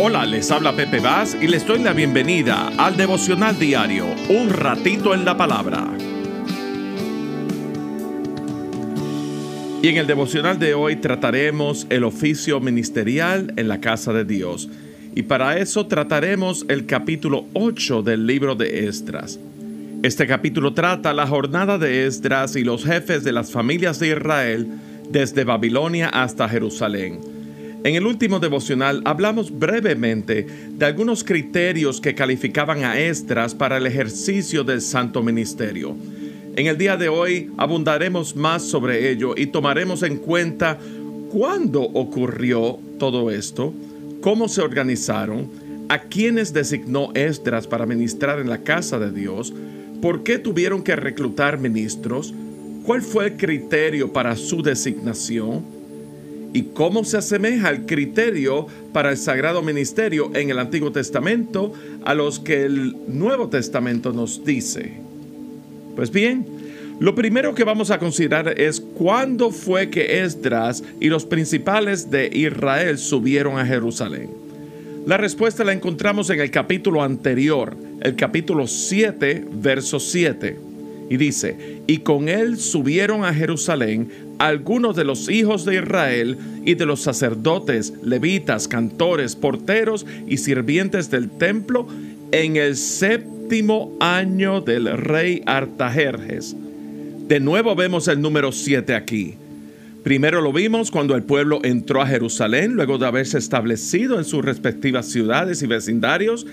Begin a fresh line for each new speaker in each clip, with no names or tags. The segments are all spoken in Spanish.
Hola, les habla Pepe Vaz y les doy la bienvenida al devocional diario, un ratito en la palabra. Y en el devocional de hoy trataremos el oficio ministerial en la casa de Dios. Y para eso trataremos el capítulo 8 del libro de Esdras. Este capítulo trata la jornada de Esdras y los jefes de las familias de Israel desde Babilonia hasta Jerusalén. En el último devocional hablamos brevemente de algunos criterios que calificaban a Esdras para el ejercicio del santo ministerio. En el día de hoy abundaremos más sobre ello y tomaremos en cuenta cuándo ocurrió todo esto, cómo se organizaron, a quiénes designó Esdras para ministrar en la casa de Dios, por qué tuvieron que reclutar ministros, cuál fue el criterio para su designación, y cómo se asemeja el criterio para el sagrado ministerio en el Antiguo Testamento a los que el Nuevo Testamento nos dice. Pues bien, lo primero que vamos a considerar es cuándo fue que Esdras y los principales de Israel subieron a Jerusalén. La respuesta la encontramos en el capítulo anterior, el capítulo 7, verso 7. Y dice, y con él subieron a Jerusalén algunos de los hijos de Israel y de los sacerdotes, levitas, cantores, porteros y sirvientes del templo en el séptimo año del rey Artajerjes. De nuevo vemos el número 7 aquí. Primero lo vimos cuando el pueblo entró a Jerusalén, luego de haberse establecido en sus respectivas ciudades y vecindarios,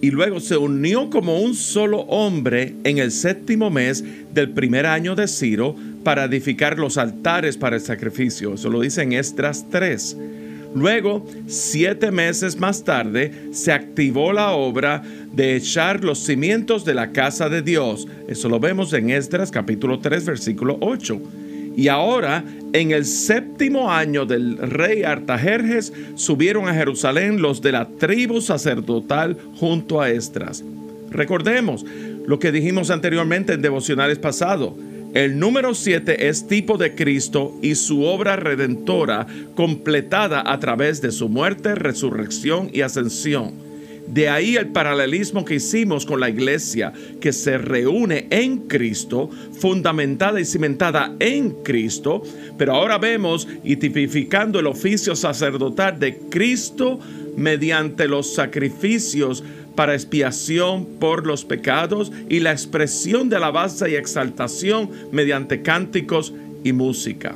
y luego se unió como un solo hombre en el séptimo mes del primer año de Ciro para edificar los altares para el sacrificio. Eso lo dice en Estras 3. Luego, siete meses más tarde, se activó la obra de echar los cimientos de la casa de Dios. Eso lo vemos en Esdras capítulo 3, versículo 8. Y ahora, en el séptimo año del rey Artajerjes, subieron a Jerusalén los de la tribu sacerdotal junto a Estras. Recordemos lo que dijimos anteriormente en devocionales pasados. El número 7 es tipo de Cristo y su obra redentora completada a través de su muerte, resurrección y ascensión. De ahí el paralelismo que hicimos con la iglesia, que se reúne en Cristo, fundamentada y cimentada en Cristo, pero ahora vemos y tipificando el oficio sacerdotal de Cristo mediante los sacrificios para expiación por los pecados y la expresión de alabanza y exaltación mediante cánticos y música.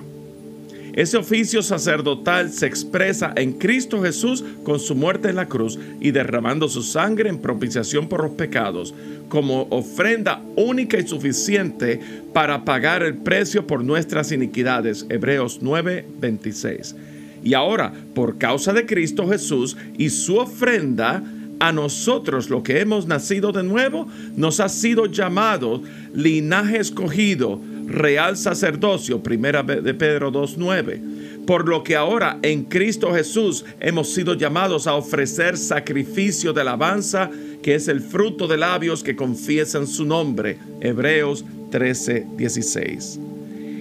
Ese oficio sacerdotal se expresa en Cristo Jesús con su muerte en la cruz y derramando su sangre en propiciación por los pecados, como ofrenda única y suficiente para pagar el precio por nuestras iniquidades. Hebreos 9:26. Y ahora, por causa de Cristo Jesús y su ofrenda, a nosotros, lo que hemos nacido de nuevo, nos ha sido llamado linaje escogido, real sacerdocio, primera de Pedro 2.9. Por lo que ahora en Cristo Jesús hemos sido llamados a ofrecer sacrificio de alabanza, que es el fruto de labios que confiesan su nombre. Hebreos 13.16.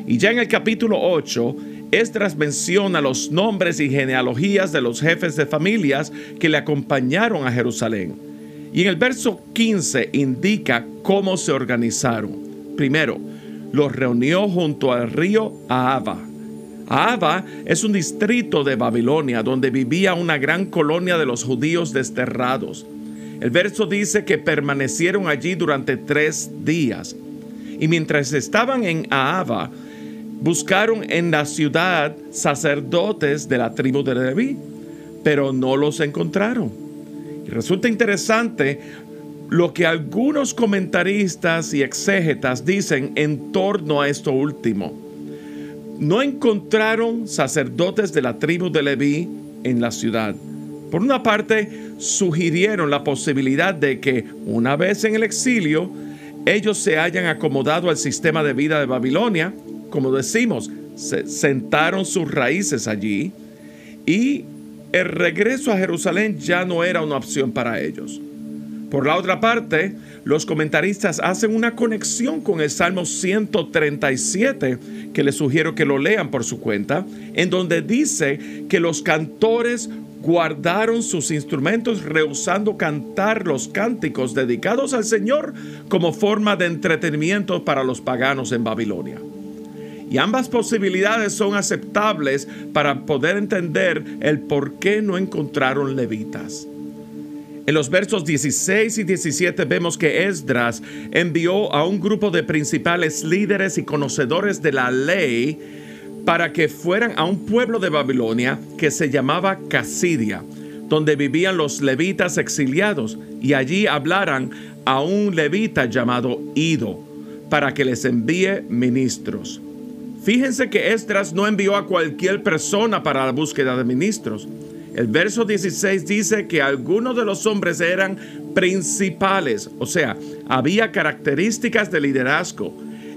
Y ya en el capítulo 8, Esdras menciona los nombres y genealogías de los jefes de familias que le acompañaron a Jerusalén. Y en el verso 15 indica cómo se organizaron. Primero, los reunió junto al río Ahava. Ahava es un distrito de Babilonia donde vivía una gran colonia de los judíos desterrados. El verso dice que permanecieron allí durante tres días. Y mientras estaban en Ahava, buscaron en la ciudad sacerdotes de la tribu de Leví, pero no los encontraron. Y resulta interesante lo que algunos comentaristas y exégetas dicen en torno a esto último. No encontraron sacerdotes de la tribu de Leví en la ciudad. Por una parte, sugirieron la posibilidad de que, una vez en el exilio, ellos se hayan acomodado al sistema de vida de Babilonia como decimos, se sentaron sus raíces allí y el regreso a Jerusalén ya no era una opción para ellos. Por la otra parte, los comentaristas hacen una conexión con el Salmo 137, que les sugiero que lo lean por su cuenta, en donde dice que los cantores guardaron sus instrumentos rehusando cantar los cánticos dedicados al Señor como forma de entretenimiento para los paganos en Babilonia. Y ambas posibilidades son aceptables para poder entender el por qué no encontraron levitas. En los versos 16 y 17 vemos que Esdras envió a un grupo de principales líderes y conocedores de la ley para que fueran a un pueblo de Babilonia que se llamaba Casidia, donde vivían los levitas exiliados, y allí hablaran a un levita llamado Ido, para que les envíe ministros. Fíjense que Esdras no envió a cualquier persona para la búsqueda de ministros. El verso 16 dice que algunos de los hombres eran principales, o sea, había características de liderazgo.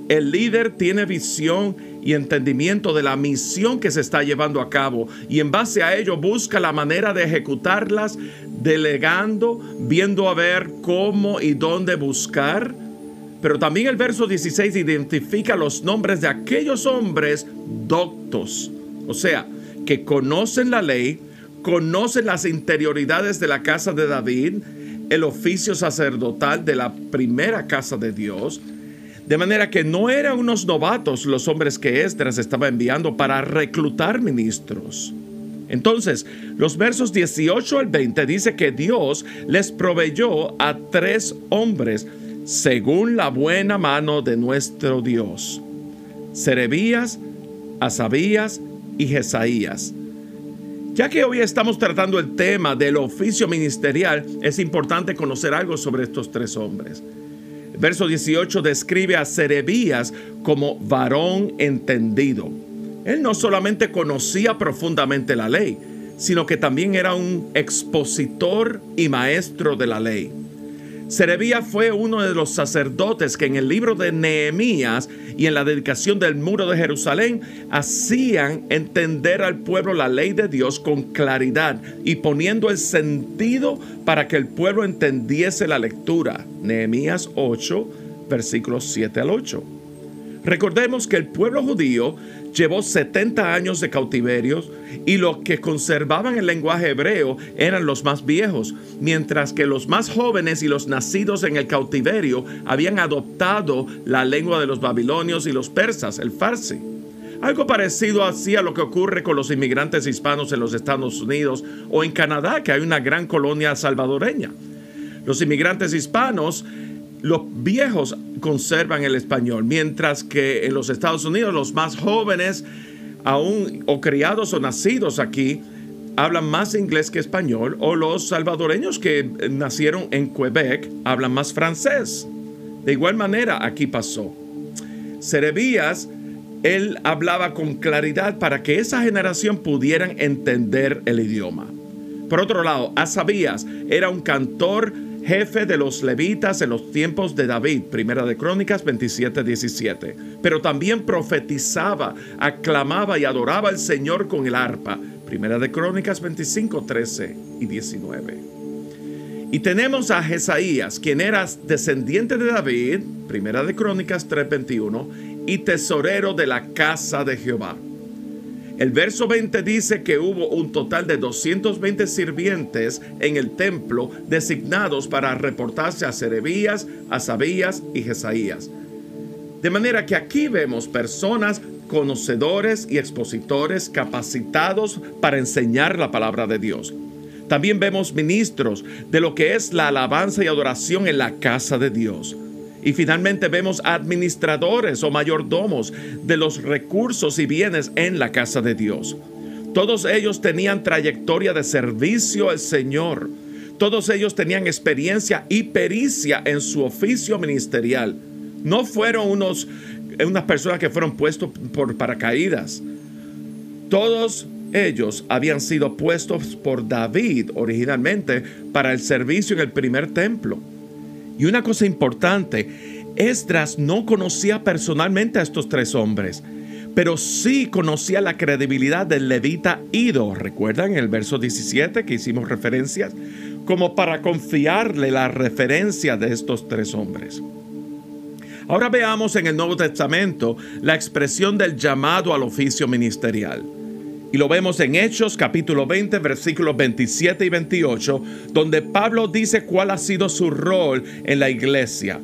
El líder tiene visión y entendimiento de la misión que se está llevando a cabo y en base a ello busca la manera de ejecutarlas, delegando, viendo a ver cómo y dónde buscar. Pero también el verso 16 identifica los nombres de aquellos hombres doctos, o sea, que conocen la ley, conocen las interioridades de la casa de David, el oficio sacerdotal de la primera casa de Dios, de manera que no eran unos novatos los hombres que Esdras estaba enviando para reclutar ministros. Entonces, los versos 18 al 20 dice que Dios les proveyó a tres hombres según la buena mano de nuestro Dios. Serebías, Asabías y Jesaías ya que hoy estamos tratando el tema del oficio ministerial, es importante conocer algo sobre estos tres hombres. Verso 18 describe a Serebías como varón entendido. Él no solamente conocía profundamente la ley, sino que también era un expositor y maestro de la ley. Serebía fue uno de los sacerdotes que en el libro de Nehemías y en la dedicación del muro de Jerusalén hacían entender al pueblo la ley de Dios con claridad y poniendo el sentido para que el pueblo entendiese la lectura. Nehemías 8, versículos 7 al 8. Recordemos que el pueblo judío llevó 70 años de cautiverio y los que conservaban el lenguaje hebreo eran los más viejos, mientras que los más jóvenes y los nacidos en el cautiverio habían adoptado la lengua de los babilonios y los persas, el farsi. Algo parecido así a lo que ocurre con los inmigrantes hispanos en los Estados Unidos o en Canadá, que hay una gran colonia salvadoreña. Los inmigrantes hispanos los viejos conservan el español, mientras que en los Estados Unidos los más jóvenes, aún o criados o nacidos aquí, hablan más inglés que español, o los salvadoreños que nacieron en Quebec hablan más francés. De igual manera, aquí pasó. Serebías, él hablaba con claridad para que esa generación pudieran entender el idioma. Por otro lado, Asabías era un cantor jefe de los levitas en los tiempos de David, Primera de Crónicas 27, 17. Pero también profetizaba, aclamaba y adoraba al Señor con el arpa, Primera de Crónicas 25, 13 y 19. Y tenemos a Jesaías, quien era descendiente de David, Primera de Crónicas 3:21, y tesorero de la casa de Jehová. El verso 20 dice que hubo un total de 220 sirvientes en el templo designados para reportarse a Serebías, a Sabías y Jesaías. De manera que aquí vemos personas conocedores y expositores capacitados para enseñar la palabra de Dios. También vemos ministros de lo que es la alabanza y adoración en la casa de Dios. Y finalmente vemos administradores o mayordomos de los recursos y bienes en la casa de Dios. Todos ellos tenían trayectoria de servicio al Señor. Todos ellos tenían experiencia y pericia en su oficio ministerial. No fueron unos, unas personas que fueron puestos por paracaídas. Todos ellos habían sido puestos por David originalmente para el servicio en el primer templo. Y una cosa importante, Esdras no conocía personalmente a estos tres hombres, pero sí conocía la credibilidad del levita Ido, recuerdan el verso 17 que hicimos referencias, como para confiarle la referencia de estos tres hombres. Ahora veamos en el Nuevo Testamento la expresión del llamado al oficio ministerial. Y lo vemos en Hechos capítulo 20 versículos 27 y 28, donde Pablo dice cuál ha sido su rol en la iglesia.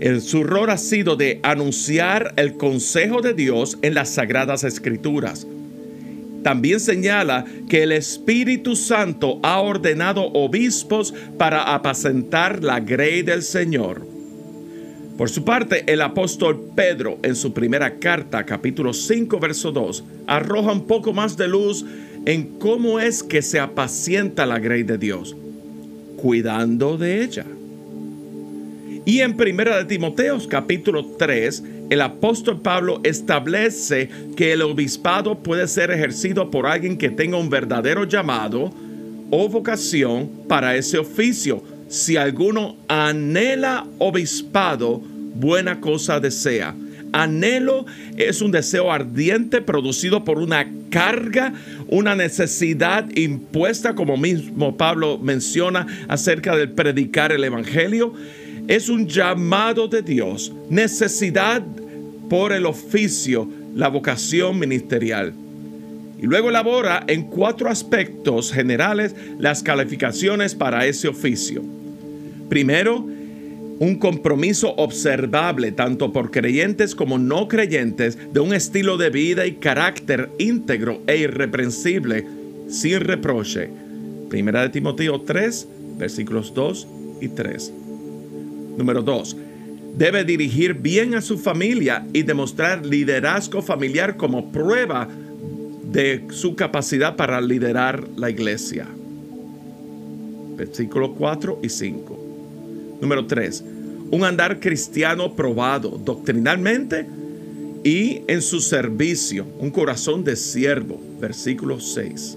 El, su rol ha sido de anunciar el consejo de Dios en las sagradas escrituras. También señala que el Espíritu Santo ha ordenado obispos para apacentar la grey del Señor. Por su parte, el apóstol Pedro en su primera carta, capítulo 5, verso 2, arroja un poco más de luz en cómo es que se apacienta la grey de Dios, cuidando de ella. Y en primera de Timoteos, capítulo 3, el apóstol Pablo establece que el obispado puede ser ejercido por alguien que tenga un verdadero llamado o vocación para ese oficio. Si alguno anhela obispado, buena cosa desea. Anhelo es un deseo ardiente producido por una carga, una necesidad impuesta, como mismo Pablo menciona acerca del predicar el Evangelio. Es un llamado de Dios, necesidad por el oficio, la vocación ministerial. Y luego elabora en cuatro aspectos generales las calificaciones para ese oficio. Primero, un compromiso observable tanto por creyentes como no creyentes de un estilo de vida y carácter íntegro e irreprensible, sin reproche. Primera de Timoteo 3, versículos 2 y 3. Número 2. Debe dirigir bien a su familia y demostrar liderazgo familiar como prueba de su capacidad para liderar la iglesia. Versículos 4 y 5. Número 3 un andar cristiano probado doctrinalmente y en su servicio, un corazón de siervo, versículo 6.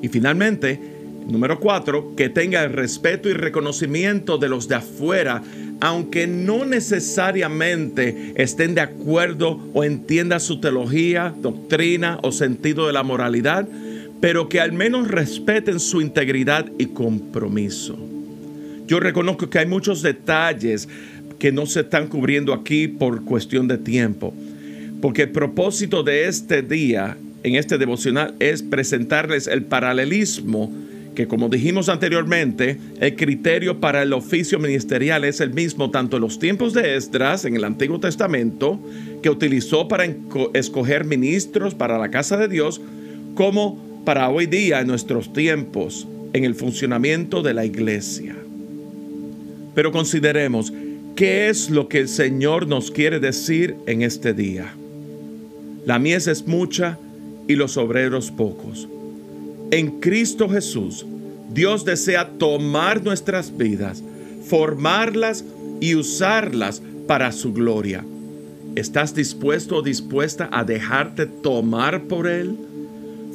Y finalmente, número 4, que tenga el respeto y reconocimiento de los de afuera, aunque no necesariamente estén de acuerdo o entienda su teología, doctrina o sentido de la moralidad, pero que al menos respeten su integridad y compromiso. Yo reconozco que hay muchos detalles que no se están cubriendo aquí por cuestión de tiempo, porque el propósito de este día, en este devocional, es presentarles el paralelismo que como dijimos anteriormente, el criterio para el oficio ministerial es el mismo tanto en los tiempos de Esdras, en el Antiguo Testamento, que utilizó para escoger ministros para la casa de Dios, como para hoy día en nuestros tiempos, en el funcionamiento de la iglesia. Pero consideremos qué es lo que el Señor nos quiere decir en este día. La mies es mucha y los obreros pocos. En Cristo Jesús, Dios desea tomar nuestras vidas, formarlas y usarlas para su gloria. ¿Estás dispuesto o dispuesta a dejarte tomar por Él?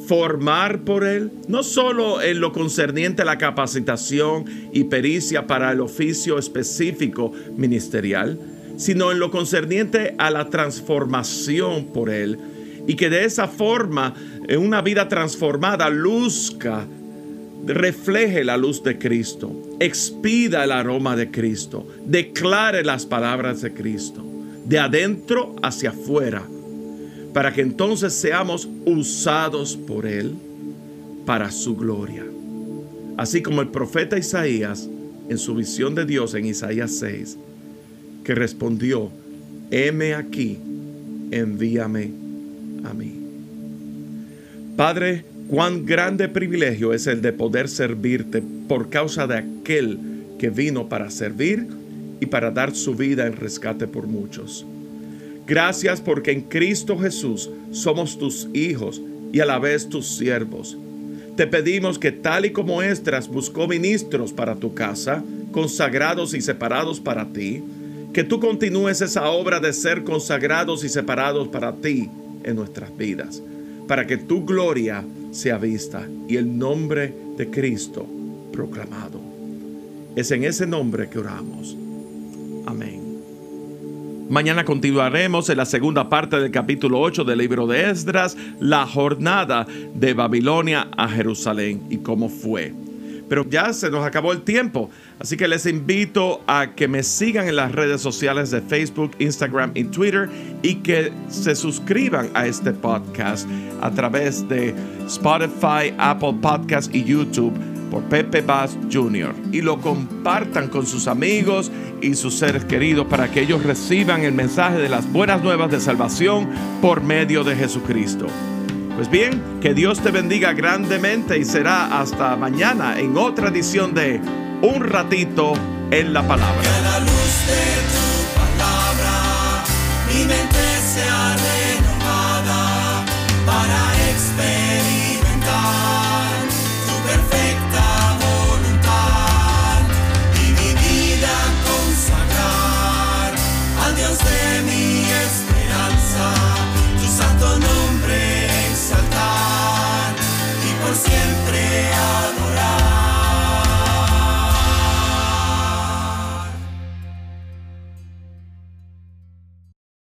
Formar por Él, no solo en lo concerniente a la capacitación y pericia para el oficio específico ministerial, sino en lo concerniente a la transformación por Él, y que de esa forma, en una vida transformada, luzca, refleje la luz de Cristo, expida el aroma de Cristo, declare las palabras de Cristo, de adentro hacia afuera para que entonces seamos usados por Él para su gloria. Así como el profeta Isaías, en su visión de Dios en Isaías 6, que respondió, heme aquí, envíame a mí. Padre, cuán grande privilegio es el de poder servirte por causa de aquel que vino para servir y para dar su vida en rescate por muchos. Gracias porque en Cristo Jesús somos tus hijos y a la vez tus siervos. Te pedimos que tal y como Estras buscó ministros para tu casa, consagrados y separados para ti, que tú continúes esa obra de ser consagrados y separados para ti en nuestras vidas, para que tu gloria sea vista y el nombre de Cristo proclamado. Es en ese nombre que oramos. Amén. Mañana continuaremos en la segunda parte del capítulo 8 del libro de Esdras, la jornada de Babilonia a Jerusalén y cómo fue. pero ya se nos acabó el tiempo. Así que les invito a que me sigan en las redes sociales de Facebook, Instagram y Twitter y que se suscriban a este podcast a través de Spotify, Apple Podcast y YouTube por Pepe Bass Jr. y lo compartan con sus amigos y sus seres queridos para que ellos reciban el mensaje de las buenas nuevas de salvación por medio de Jesucristo. Pues bien, que Dios te bendiga grandemente y será hasta mañana en otra edición de Un ratito en la palabra.